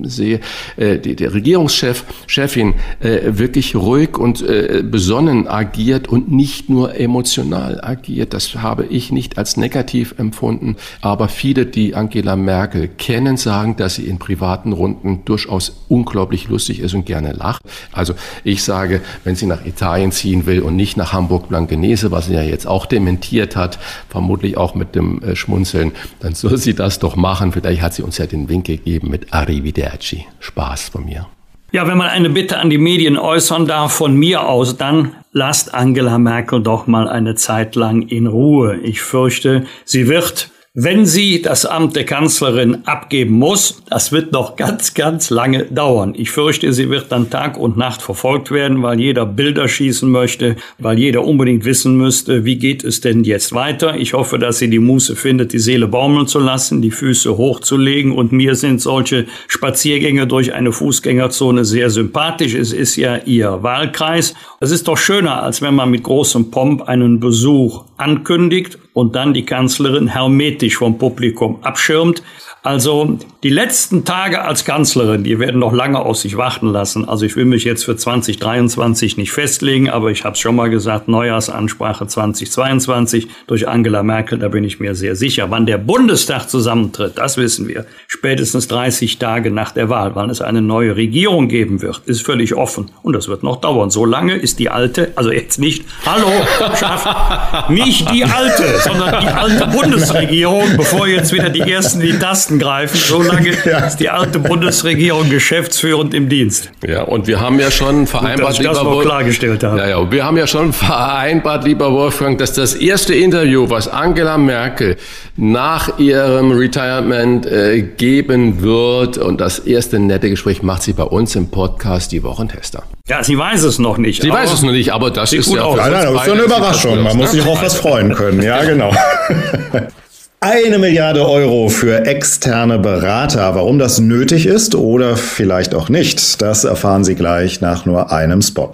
sehe, äh, die, der Regierungschef, Chefin äh, wirklich ruhig und äh, besonnen agiert und nicht nur emotional agiert. Das habe ich nicht als negativ empfunden, aber viele, die Angela Merkel kennen, sagen, dass sie in privaten Runden durchaus unglaublich lustig ist und gerne lacht. Also ich sage, wenn sie nach Italien ziehen will und nicht nach Hamburg-Blankenese, was ja jetzt auch dementiert hat, vermutlich auch mit dem äh, Schmunzeln, dann soll sie das doch machen. Vielleicht hat sie uns ja den Wink gegeben mit Arrivederci. Spaß von mir. Ja, wenn man eine Bitte an die Medien äußern darf von mir aus, dann lasst Angela Merkel doch mal eine Zeit lang in Ruhe. Ich fürchte, sie wird wenn sie das Amt der Kanzlerin abgeben muss, das wird noch ganz, ganz lange dauern. Ich fürchte, sie wird dann Tag und Nacht verfolgt werden, weil jeder Bilder schießen möchte, weil jeder unbedingt wissen müsste, wie geht es denn jetzt weiter. Ich hoffe, dass sie die Muße findet, die Seele baumeln zu lassen, die Füße hochzulegen. Und mir sind solche Spaziergänge durch eine Fußgängerzone sehr sympathisch. Es ist ja ihr Wahlkreis. Es ist doch schöner, als wenn man mit großem Pomp einen Besuch ankündigt und dann die Kanzlerin hermetisch vom Publikum abschirmt. Also die letzten Tage als Kanzlerin, die werden noch lange auf sich warten lassen. Also ich will mich jetzt für 2023 nicht festlegen, aber ich habe es schon mal gesagt, Neujahrsansprache 2022 durch Angela Merkel, da bin ich mir sehr sicher. Wann der Bundestag zusammentritt, das wissen wir. Spätestens 30 Tage nach der Wahl, wann es eine neue Regierung geben wird, ist völlig offen. Und das wird noch dauern. So lange ist die alte, also jetzt nicht, hallo, Schaff, nicht die alte, sondern die alte Bundesregierung, bevor jetzt wieder die ersten die Tasten Tasten greifen. So lange ja. ist die alte Bundesregierung geschäftsführend im Dienst. Ja, und wir haben ja schon vereinbart, Gut, dass ich das noch klargestellt habe. Ja, ja, wir haben ja schon vereinbart, lieber Wolfgang, dass das erste Interview, was Angela Merkel nach ihrem Retirement äh, geben wird und das erste nette Gespräch macht sie bei uns im Podcast die Wochentester. Ja, sie weiß es noch nicht. Sie weiß es noch nicht, aber das ist ja Nein, nein, das ist ja eine Überraschung. Man muss sich auf was freuen können. Ja, genau. Eine Milliarde Euro für externe Berater. Warum das nötig ist oder vielleicht auch nicht, das erfahren Sie gleich nach nur einem Spot.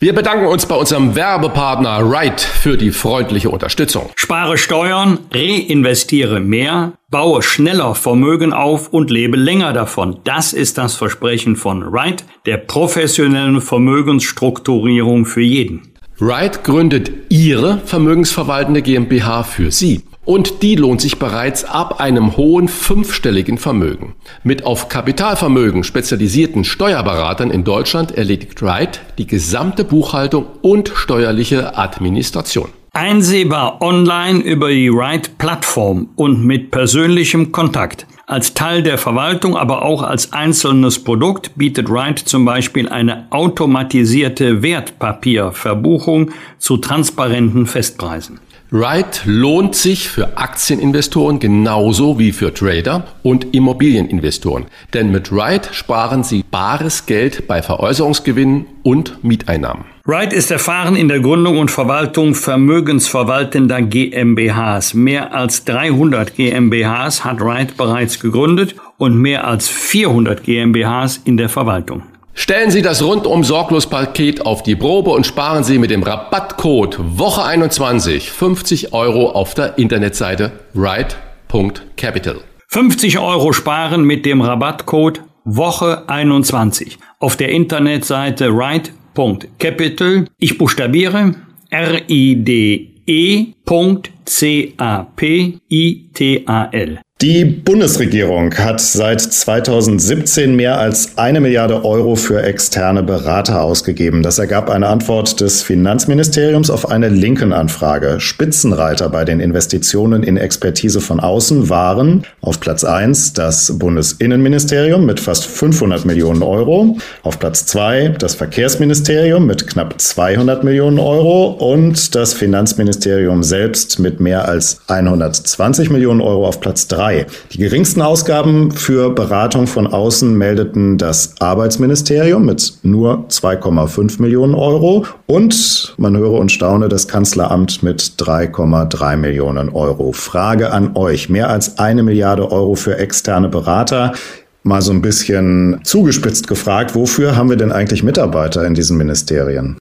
Wir bedanken uns bei unserem Werbepartner Wright für die freundliche Unterstützung. Spare Steuern, reinvestiere mehr, baue schneller Vermögen auf und lebe länger davon. Das ist das Versprechen von Wright, der professionellen Vermögensstrukturierung für jeden. Wright gründet Ihre vermögensverwaltende GmbH für Sie. Und die lohnt sich bereits ab einem hohen fünfstelligen Vermögen. Mit auf Kapitalvermögen spezialisierten Steuerberatern in Deutschland erledigt Wright die gesamte Buchhaltung und steuerliche Administration. Einsehbar online über die Wright-Plattform und mit persönlichem Kontakt. Als Teil der Verwaltung, aber auch als einzelnes Produkt bietet Wright zum Beispiel eine automatisierte Wertpapierverbuchung zu transparenten Festpreisen. Wright lohnt sich für Aktieninvestoren genauso wie für Trader und Immobilieninvestoren. Denn mit Wright sparen Sie bares Geld bei Veräußerungsgewinnen und Mieteinnahmen. Wright ist erfahren in der Gründung und Verwaltung vermögensverwaltender GmbHs. Mehr als 300 GmbHs hat Wright bereits gegründet und mehr als 400 GmbHs in der Verwaltung. Stellen Sie das rundum sorglos Paket auf die Probe und sparen Sie mit dem Rabattcode Woche 21 50 Euro auf der Internetseite right.capital. 50 Euro sparen mit dem Rabattcode Woche 21 auf der Internetseite right.capital. Ich buchstabiere R-I-D-E.C-A-P-I-T-A-L. Die Bundesregierung hat seit 2017 mehr als eine Milliarde Euro für externe Berater ausgegeben. Das ergab eine Antwort des Finanzministeriums auf eine Linken-Anfrage. Spitzenreiter bei den Investitionen in Expertise von außen waren auf Platz 1 das Bundesinnenministerium mit fast 500 Millionen Euro, auf Platz 2 das Verkehrsministerium mit knapp 200 Millionen Euro und das Finanzministerium selbst mit mehr als 120 Millionen Euro auf Platz 3. 3. Die geringsten Ausgaben für Beratung von außen meldeten das Arbeitsministerium mit nur 2,5 Millionen Euro und, man höre und staune, das Kanzleramt mit 3,3 Millionen Euro. Frage an euch. Mehr als eine Milliarde Euro für externe Berater mal so ein bisschen zugespitzt gefragt, wofür haben wir denn eigentlich Mitarbeiter in diesen Ministerien?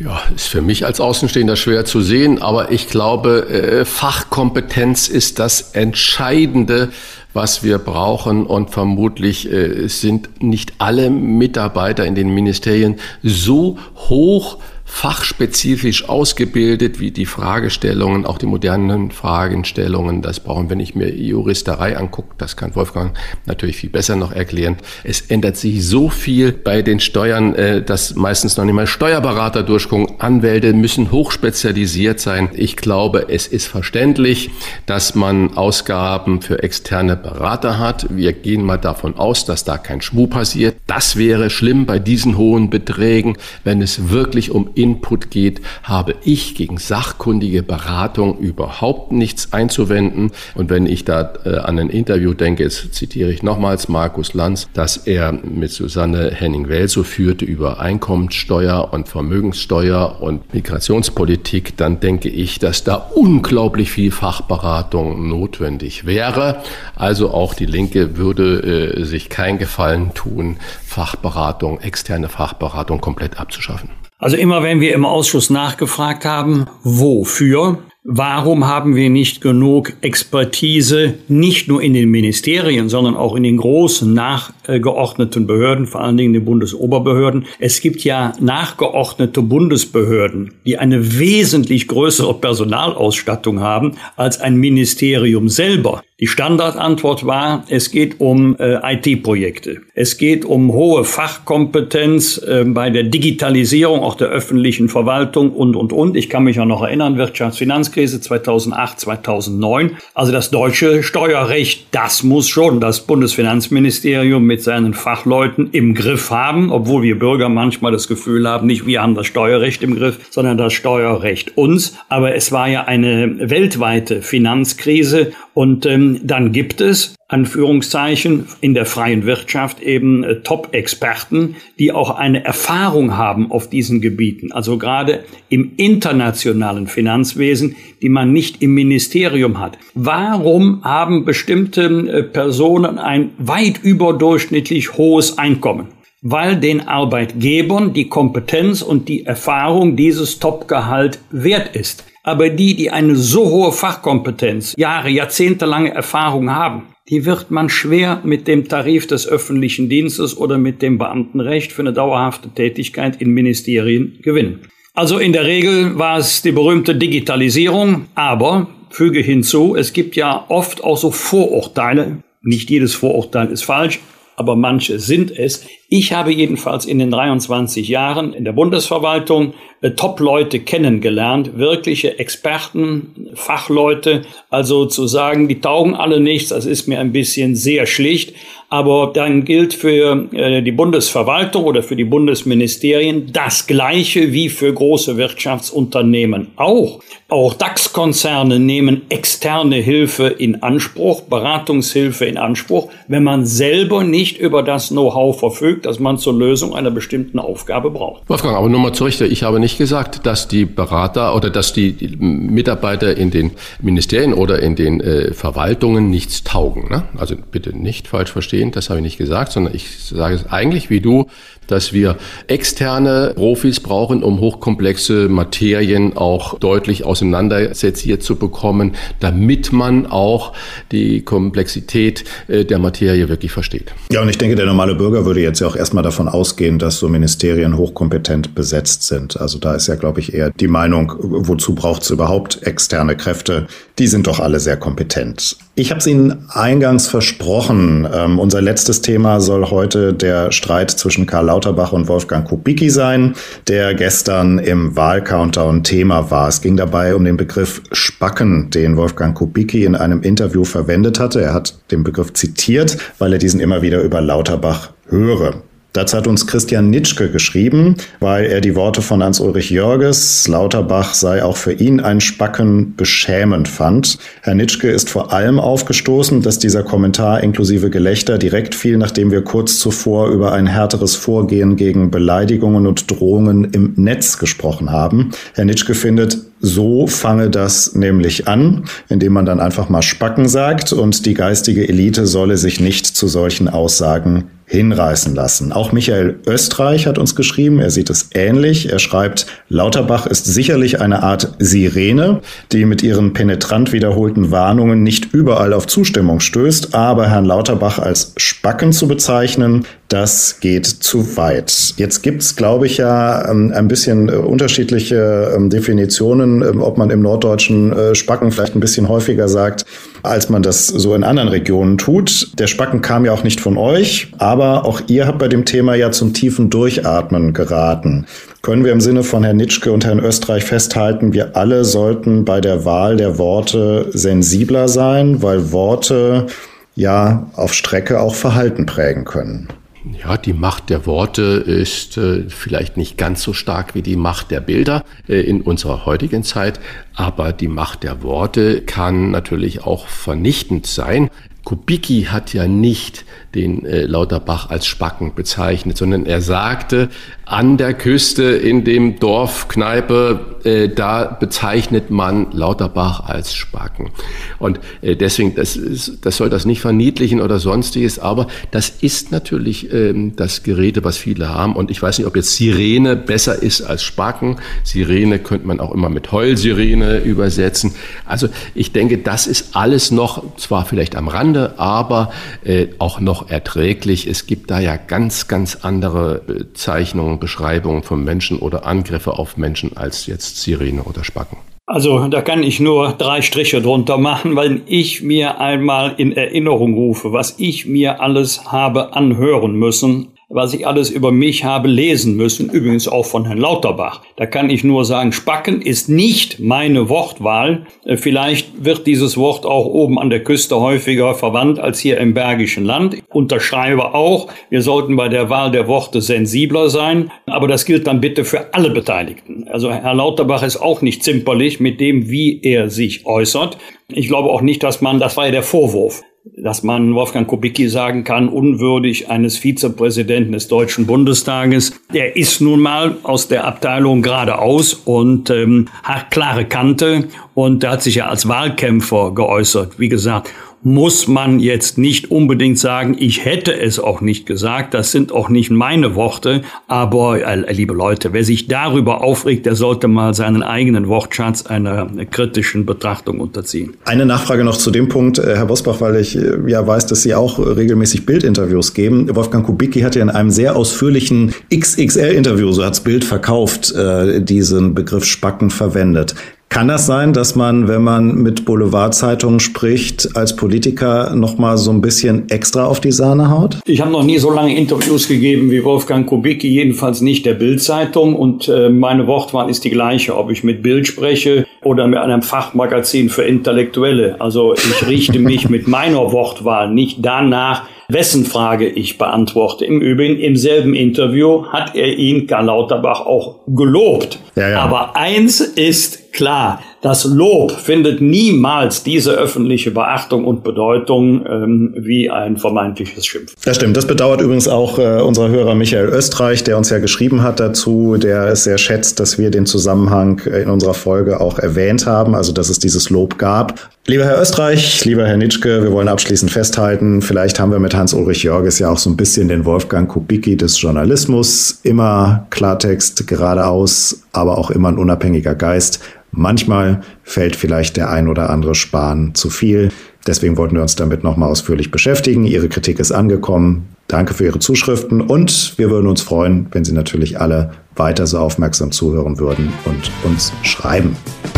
Ja, ist für mich als Außenstehender schwer zu sehen, aber ich glaube, äh, Fachkompetenz ist das Entscheidende, was wir brauchen. Und vermutlich äh, sind nicht alle Mitarbeiter in den Ministerien so hoch fachspezifisch ausgebildet, wie die Fragestellungen, auch die modernen Fragestellungen. Das brauchen, wenn ich mir Juristerei angucke, das kann Wolfgang natürlich viel besser noch erklären. Es ändert sich so viel bei den Steuern, äh, dass meistens noch nicht mal Steuerberater durchgucken. Anwälte müssen hochspezialisiert sein. Ich glaube, es ist verständlich, dass man Ausgaben für externe Berater hat. Wir gehen mal davon aus, dass da kein Schmuh passiert. Das wäre schlimm bei diesen hohen Beträgen, wenn es wirklich um Input geht, habe ich gegen sachkundige Beratung überhaupt nichts einzuwenden. Und wenn ich da äh, an ein Interview denke, jetzt zitiere ich nochmals Markus Lanz, dass er mit Susanne Henning-Welso führte über Einkommenssteuer und Vermögenssteuer und Migrationspolitik, dann denke ich, dass da unglaublich viel Fachberatung notwendig wäre. Also auch die Linke würde äh, sich kein Gefallen tun, Fachberatung, externe Fachberatung komplett abzuschaffen. Also immer wenn wir im Ausschuss nachgefragt haben, wofür, Warum haben wir nicht genug Expertise, nicht nur in den Ministerien, sondern auch in den großen nachgeordneten Behörden, vor allen Dingen den Bundesoberbehörden? Es gibt ja nachgeordnete Bundesbehörden, die eine wesentlich größere Personalausstattung haben als ein Ministerium selber. Die Standardantwort war, es geht um äh, IT-Projekte. Es geht um hohe Fachkompetenz äh, bei der Digitalisierung auch der öffentlichen Verwaltung und, und, und. Ich kann mich auch noch erinnern, Wirtschaftsfinanzkrise 2008, 2009. Also das deutsche Steuerrecht, das muss schon das Bundesfinanzministerium mit seinen Fachleuten im Griff haben, obwohl wir Bürger manchmal das Gefühl haben, nicht wir haben das Steuerrecht im Griff, sondern das Steuerrecht uns. Aber es war ja eine weltweite Finanzkrise und ähm, dann gibt es, Anführungszeichen, in der freien Wirtschaft eben äh, Top-Experten, die auch eine Erfahrung haben auf diesen Gebieten. Also gerade im internationalen Finanzwesen, die man nicht im Ministerium hat. Warum haben bestimmte äh, Personen ein weit überdurchschnittlich hohes Einkommen? weil den Arbeitgebern die Kompetenz und die Erfahrung dieses Topgehalt wert ist. Aber die, die eine so hohe Fachkompetenz, Jahre, jahrzehntelange Erfahrung haben, die wird man schwer mit dem Tarif des öffentlichen Dienstes oder mit dem Beamtenrecht für eine dauerhafte Tätigkeit in Ministerien gewinnen. Also in der Regel war es die berühmte Digitalisierung, aber füge hinzu, es gibt ja oft auch so Vorurteile. Nicht jedes Vorurteil ist falsch, aber manche sind es. Ich habe jedenfalls in den 23 Jahren in der Bundesverwaltung äh, Top-Leute kennengelernt, wirkliche Experten, Fachleute. Also zu sagen, die taugen alle nichts, das ist mir ein bisschen sehr schlicht. Aber dann gilt für äh, die Bundesverwaltung oder für die Bundesministerien das Gleiche wie für große Wirtschaftsunternehmen auch. Auch DAX-Konzerne nehmen externe Hilfe in Anspruch, Beratungshilfe in Anspruch, wenn man selber nicht über das Know-how verfügt, das man zur Lösung einer bestimmten Aufgabe braucht. Wolfgang, aber nur mal zur Richter. Ich habe nicht gesagt, dass die Berater oder dass die Mitarbeiter in den Ministerien oder in den äh, Verwaltungen nichts taugen. Ne? Also bitte nicht falsch verstehen stehend, das habe ich nicht gesagt, sondern ich sage es eigentlich wie du, dass wir externe Profis brauchen, um hochkomplexe Materien auch deutlich auseinandersetziert zu bekommen, damit man auch die Komplexität äh, der Materie wirklich versteht. Ja, und ich denke, der normale Bürger würde jetzt ja auch erstmal davon ausgehen, dass so Ministerien hochkompetent besetzt sind. Also da ist ja, glaube ich, eher die Meinung, wozu braucht es überhaupt externe Kräfte? Die sind doch alle sehr kompetent. Ich habe es Ihnen eingangs versprochen. Ähm, unser letztes Thema soll heute der Streit zwischen Karl Lauterbach und Wolfgang Kubicki sein, der gestern im Wahlcountdown Thema war. Es ging dabei um den Begriff Spacken, den Wolfgang Kubicki in einem Interview verwendet hatte. Er hat den Begriff zitiert, weil er diesen immer wieder über Lauterbach höre. Dazu hat uns Christian Nitschke geschrieben, weil er die Worte von Hans-Ulrich Jörges, Lauterbach sei auch für ihn ein Spacken beschämend fand. Herr Nitschke ist vor allem aufgestoßen, dass dieser Kommentar inklusive Gelächter direkt fiel, nachdem wir kurz zuvor über ein härteres Vorgehen gegen Beleidigungen und Drohungen im Netz gesprochen haben. Herr Nitschke findet, so fange das nämlich an, indem man dann einfach mal Spacken sagt und die geistige Elite solle sich nicht zu solchen Aussagen hinreißen lassen. Auch Michael Österreich hat uns geschrieben, er sieht es ähnlich. Er schreibt, Lauterbach ist sicherlich eine Art Sirene, die mit ihren penetrant wiederholten Warnungen nicht überall auf Zustimmung stößt, aber Herrn Lauterbach als Spacken zu bezeichnen, das geht zu weit. Jetzt gibt's, glaube ich, ja ähm, ein bisschen äh, unterschiedliche ähm, Definitionen, ähm, ob man im Norddeutschen äh, Spacken vielleicht ein bisschen häufiger sagt, als man das so in anderen Regionen tut. Der Spacken kam ja auch nicht von euch, aber auch ihr habt bei dem Thema ja zum tiefen Durchatmen geraten. Können wir im Sinne von Herrn Nitschke und Herrn Österreich festhalten, wir alle sollten bei der Wahl der Worte sensibler sein, weil Worte ja auf Strecke auch Verhalten prägen können. Ja, die Macht der Worte ist äh, vielleicht nicht ganz so stark wie die Macht der Bilder äh, in unserer heutigen Zeit, aber die Macht der Worte kann natürlich auch vernichtend sein. Kubicki hat ja nicht den äh, Lauterbach als Spacken bezeichnet, sondern er sagte, an der Küste in dem Dorf Kneipe, äh, da bezeichnet man Lauterbach als Spacken. Und äh, deswegen, das, ist, das soll das nicht verniedlichen oder sonstiges, aber das ist natürlich ähm, das Gerede, was viele haben. Und ich weiß nicht, ob jetzt Sirene besser ist als Spacken. Sirene könnte man auch immer mit Heulsirene übersetzen. Also ich denke, das ist alles noch, zwar vielleicht am Rande, aber äh, auch noch noch erträglich. Es gibt da ja ganz, ganz andere äh, Zeichnungen, Beschreibungen von Menschen oder Angriffe auf Menschen als jetzt Sirene oder Spacken. Also da kann ich nur drei Striche drunter machen, weil ich mir einmal in Erinnerung rufe, was ich mir alles habe anhören müssen was ich alles über mich habe lesen müssen, übrigens auch von Herrn Lauterbach. Da kann ich nur sagen, Spacken ist nicht meine Wortwahl. Äh, vielleicht wird dieses Wort auch oben an der Küste häufiger verwandt als hier im Bergischen Land. Ich unterschreibe auch, wir sollten bei der Wahl der Worte sensibler sein, aber das gilt dann bitte für alle Beteiligten. Also Herr Lauterbach ist auch nicht zimperlich mit dem, wie er sich äußert. Ich glaube auch nicht, dass man, das war ja der Vorwurf, dass man Wolfgang Kubicki sagen kann, unwürdig eines Vizepräsidenten des Deutschen Bundestages. Der ist nun mal aus der Abteilung geradeaus und ähm, hat klare Kante und der hat sich ja als Wahlkämpfer geäußert. Wie gesagt, muss man jetzt nicht unbedingt sagen, ich hätte es auch nicht gesagt, das sind auch nicht meine Worte, aber äh, liebe Leute, wer sich darüber aufregt, der sollte mal seinen eigenen Wortschatz einer kritischen Betrachtung unterziehen. Eine Nachfrage noch zu dem Punkt, äh, Herr Bosbach, weil ich äh, ja weiß, dass Sie auch regelmäßig Bildinterviews geben. Wolfgang Kubicki hat ja in einem sehr ausführlichen XXL-Interview, so hat's Bild verkauft, äh, diesen Begriff Spacken verwendet. Kann das sein, dass man, wenn man mit Boulevardzeitungen spricht, als Politiker noch mal so ein bisschen extra auf die Sahne haut? Ich habe noch nie so lange Interviews gegeben wie Wolfgang Kubicki, jedenfalls nicht der Bildzeitung und äh, meine Wortwahl ist die gleiche, ob ich mit Bild spreche oder mit einem Fachmagazin für Intellektuelle. Also ich richte mich mit meiner Wortwahl nicht danach, wessen Frage ich beantworte. Im Übrigen, im selben Interview hat er ihn, Karl Lauterbach, auch gelobt. Ja, ja. Aber eins ist klar, das Lob findet niemals diese öffentliche Beachtung und Bedeutung ähm, wie ein vermeintliches Schimpf. Das stimmt. Das bedauert übrigens auch äh, unser Hörer Michael Östreich, der uns ja geschrieben hat dazu, der es sehr schätzt, dass wir den Zusammenhang äh, in unserer Folge auch erwähnt haben, also dass es dieses Lob gab. Lieber Herr Östreich, lieber Herr Nitschke, wir wollen abschließend festhalten, vielleicht haben wir mit Hans-Ulrich Jörges ja auch so ein bisschen den Wolfgang Kubicki des Journalismus, immer Klartext geradeaus, aber auch immer ein unabhängiger Geist. Manchmal fällt vielleicht der ein oder andere Spahn zu viel. Deswegen wollten wir uns damit nochmal ausführlich beschäftigen. Ihre Kritik ist angekommen. Danke für Ihre Zuschriften und wir würden uns freuen, wenn Sie natürlich alle weiter so aufmerksam zuhören würden und uns schreiben.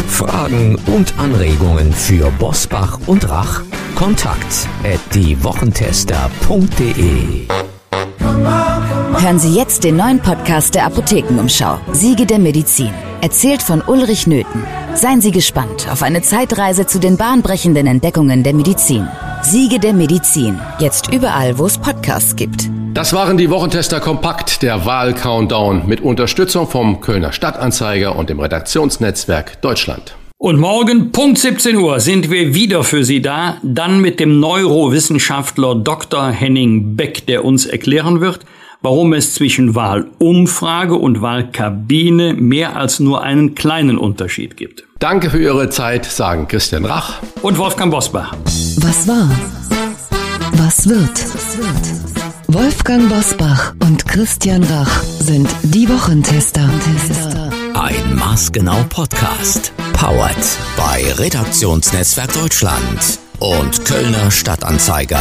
Fragen und Anregungen für Bosbach und Rach? Kontakt at diewochentester.de Hören Sie jetzt den neuen Podcast der Apothekenumschau, Siege der Medizin. Erzählt von Ulrich Nöthen. Seien Sie gespannt auf eine Zeitreise zu den bahnbrechenden Entdeckungen der Medizin. Siege der Medizin. Jetzt überall, wo es Podcasts gibt. Das waren die Wochentester Kompakt, der Wahl-Countdown mit Unterstützung vom Kölner Stadtanzeiger und dem Redaktionsnetzwerk Deutschland. Und morgen, Punkt 17 Uhr, sind wir wieder für Sie da, dann mit dem Neurowissenschaftler Dr. Henning Beck, der uns erklären wird, warum es zwischen Wahlumfrage und Wahlkabine mehr als nur einen kleinen Unterschied gibt. Danke für Ihre Zeit, sagen Christian Rach und Wolfgang Bosbach. Was war? Was wird? Wolfgang Bosbach und Christian Rach sind die Wochentester. Ein maßgenau Podcast. Powered bei Redaktionsnetzwerk Deutschland und Kölner Stadtanzeiger.